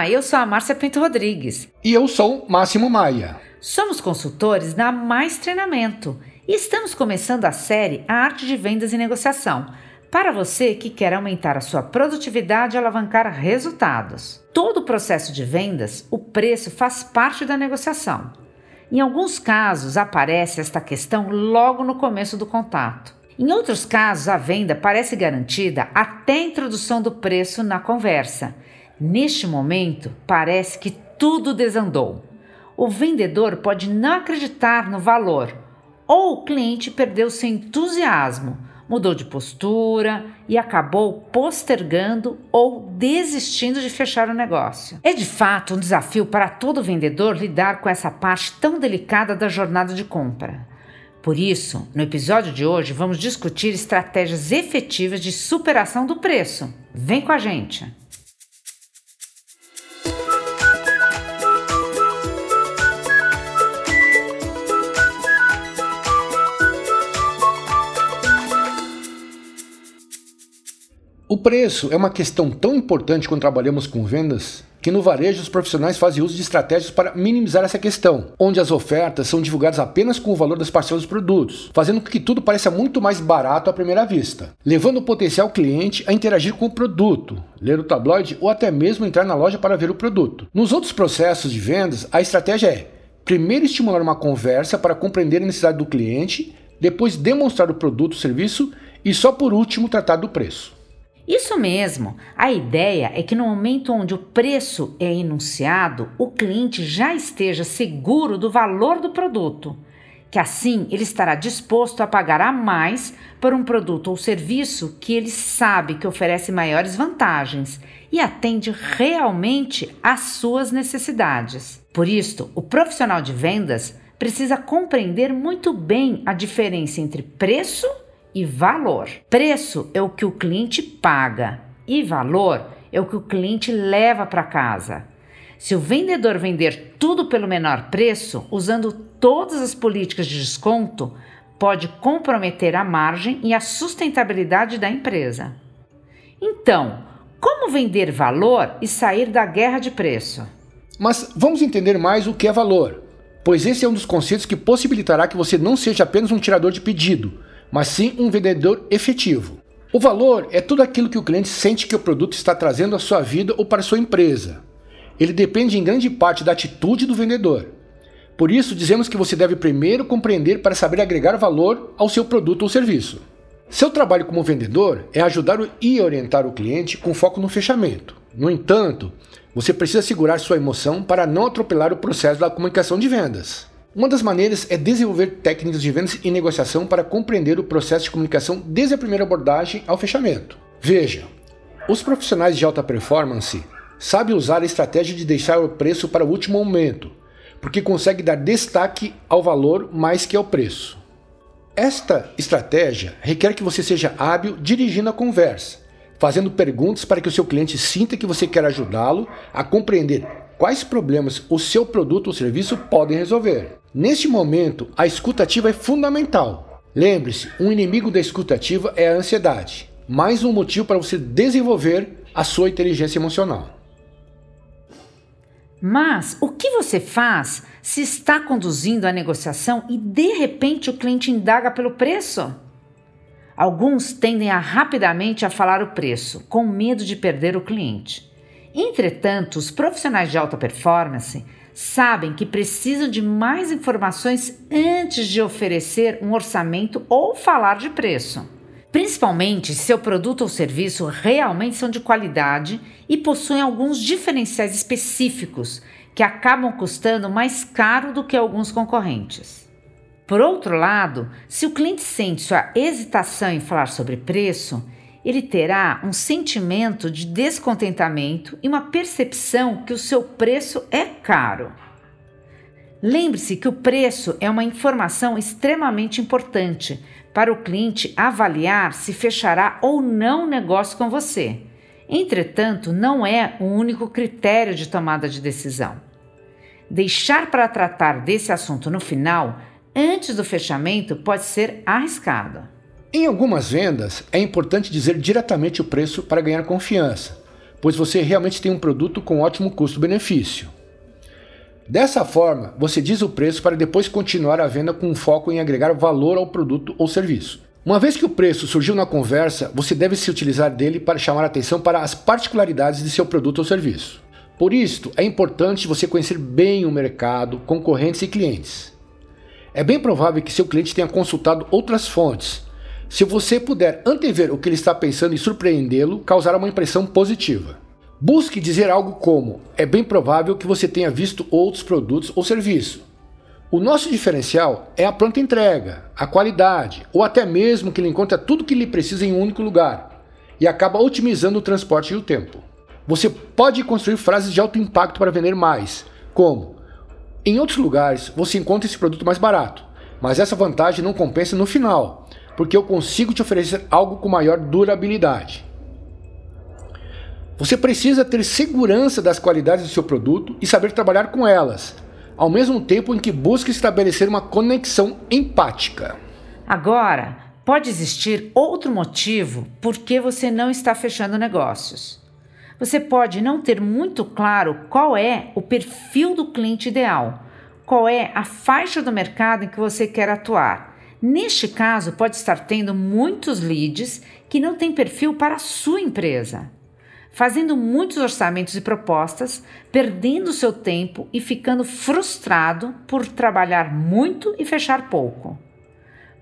Olá, eu sou a Márcia Pinto Rodrigues. E eu sou Máximo Maia. Somos consultores da Mais Treinamento e estamos começando a série A Arte de Vendas e Negociação para você que quer aumentar a sua produtividade e alavancar resultados. Todo o processo de vendas, o preço faz parte da negociação. Em alguns casos, aparece esta questão logo no começo do contato. Em outros casos, a venda parece garantida até a introdução do preço na conversa. Neste momento, parece que tudo desandou. O vendedor pode não acreditar no valor, ou o cliente perdeu seu entusiasmo, mudou de postura e acabou postergando ou desistindo de fechar o negócio. É de fato um desafio para todo vendedor lidar com essa parte tão delicada da jornada de compra. Por isso, no episódio de hoje, vamos discutir estratégias efetivas de superação do preço. Vem com a gente! O preço é uma questão tão importante quando trabalhamos com vendas que no varejo os profissionais fazem uso de estratégias para minimizar essa questão, onde as ofertas são divulgadas apenas com o valor das parcelas dos produtos, fazendo com que tudo pareça muito mais barato à primeira vista, levando o potencial cliente a interagir com o produto, ler o tabloide ou até mesmo entrar na loja para ver o produto. Nos outros processos de vendas, a estratégia é primeiro estimular uma conversa para compreender a necessidade do cliente, depois demonstrar o produto ou serviço e só por último tratar do preço. Isso mesmo. A ideia é que no momento onde o preço é enunciado, o cliente já esteja seguro do valor do produto, que assim ele estará disposto a pagar a mais por um produto ou serviço que ele sabe que oferece maiores vantagens e atende realmente às suas necessidades. Por isso, o profissional de vendas precisa compreender muito bem a diferença entre preço valor. Preço é o que o cliente paga e valor é o que o cliente leva para casa. Se o vendedor vender tudo pelo menor preço, usando todas as políticas de desconto, pode comprometer a margem e a sustentabilidade da empresa. Então, como vender valor e sair da guerra de preço? Mas vamos entender mais o que é valor, pois esse é um dos conceitos que possibilitará que você não seja apenas um tirador de pedido, mas sim um vendedor efetivo. O valor é tudo aquilo que o cliente sente que o produto está trazendo à sua vida ou para a sua empresa. Ele depende em grande parte da atitude do vendedor. Por isso, dizemos que você deve primeiro compreender para saber agregar valor ao seu produto ou serviço. Seu trabalho como vendedor é ajudar e orientar o cliente com foco no fechamento. No entanto, você precisa segurar sua emoção para não atropelar o processo da comunicação de vendas. Uma das maneiras é desenvolver técnicas de vendas e negociação para compreender o processo de comunicação desde a primeira abordagem ao fechamento. Veja, os profissionais de alta performance sabem usar a estratégia de deixar o preço para o último momento, porque consegue dar destaque ao valor mais que ao preço. Esta estratégia requer que você seja hábil dirigindo a conversa, fazendo perguntas para que o seu cliente sinta que você quer ajudá-lo a compreender quais problemas o seu produto ou serviço podem resolver. Neste momento, a escutativa é fundamental. Lembre-se, um inimigo da escutativa é a ansiedade, mais um motivo para você desenvolver a sua inteligência emocional. Mas o que você faz se está conduzindo a negociação e de repente o cliente indaga pelo preço? Alguns tendem a rapidamente a falar o preço, com medo de perder o cliente. Entretanto, os profissionais de alta performance sabem que precisam de mais informações antes de oferecer um orçamento ou falar de preço. Principalmente se seu produto ou serviço realmente são de qualidade e possuem alguns diferenciais específicos que acabam custando mais caro do que alguns concorrentes. Por outro lado, se o cliente sente sua hesitação em falar sobre preço, ele terá um sentimento de descontentamento e uma percepção que o seu preço é caro. Lembre-se que o preço é uma informação extremamente importante para o cliente avaliar se fechará ou não negócio com você. Entretanto, não é o único critério de tomada de decisão. Deixar para tratar desse assunto no final, antes do fechamento, pode ser arriscado. Em algumas vendas, é importante dizer diretamente o preço para ganhar confiança, pois você realmente tem um produto com ótimo custo-benefício. Dessa forma, você diz o preço para depois continuar a venda com foco em agregar valor ao produto ou serviço. Uma vez que o preço surgiu na conversa, você deve se utilizar dele para chamar atenção para as particularidades de seu produto ou serviço. Por isso, é importante você conhecer bem o mercado, concorrentes e clientes. É bem provável que seu cliente tenha consultado outras fontes. Se você puder antever o que ele está pensando e surpreendê-lo, causará uma impressão positiva. Busque dizer algo como: é bem provável que você tenha visto outros produtos ou serviços. O nosso diferencial é a pronta entrega, a qualidade, ou até mesmo que ele encontra tudo que ele precisa em um único lugar e acaba otimizando o transporte e o tempo. Você pode construir frases de alto impacto para vender mais, como: em outros lugares você encontra esse produto mais barato, mas essa vantagem não compensa no final, porque eu consigo te oferecer algo com maior durabilidade. Você precisa ter segurança das qualidades do seu produto e saber trabalhar com elas, ao mesmo tempo em que busca estabelecer uma conexão empática. Agora, pode existir outro motivo por que você não está fechando negócios. Você pode não ter muito claro qual é o perfil do cliente ideal, qual é a faixa do mercado em que você quer atuar. Neste caso, pode estar tendo muitos leads que não têm perfil para a sua empresa fazendo muitos orçamentos e propostas, perdendo seu tempo e ficando frustrado por trabalhar muito e fechar pouco.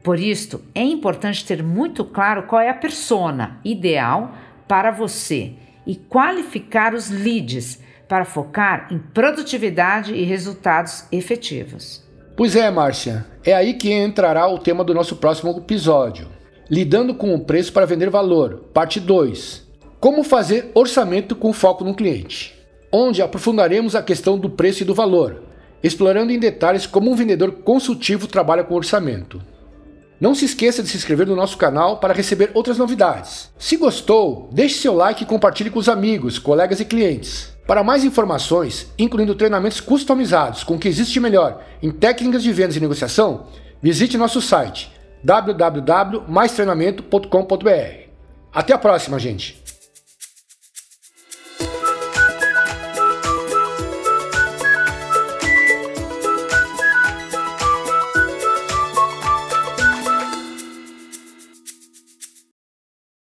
Por isso, é importante ter muito claro qual é a persona ideal para você e qualificar os leads para focar em produtividade e resultados efetivos. Pois é, Márcia, é aí que entrará o tema do nosso próximo episódio. Lidando com o preço para vender valor, parte 2. Como fazer orçamento com foco no cliente, onde aprofundaremos a questão do preço e do valor, explorando em detalhes como um vendedor consultivo trabalha com orçamento. Não se esqueça de se inscrever no nosso canal para receber outras novidades. Se gostou, deixe seu like e compartilhe com os amigos, colegas e clientes. Para mais informações, incluindo treinamentos customizados com o que existe melhor em técnicas de vendas e negociação, visite nosso site www.maistreinamento.com.br. Até a próxima, gente!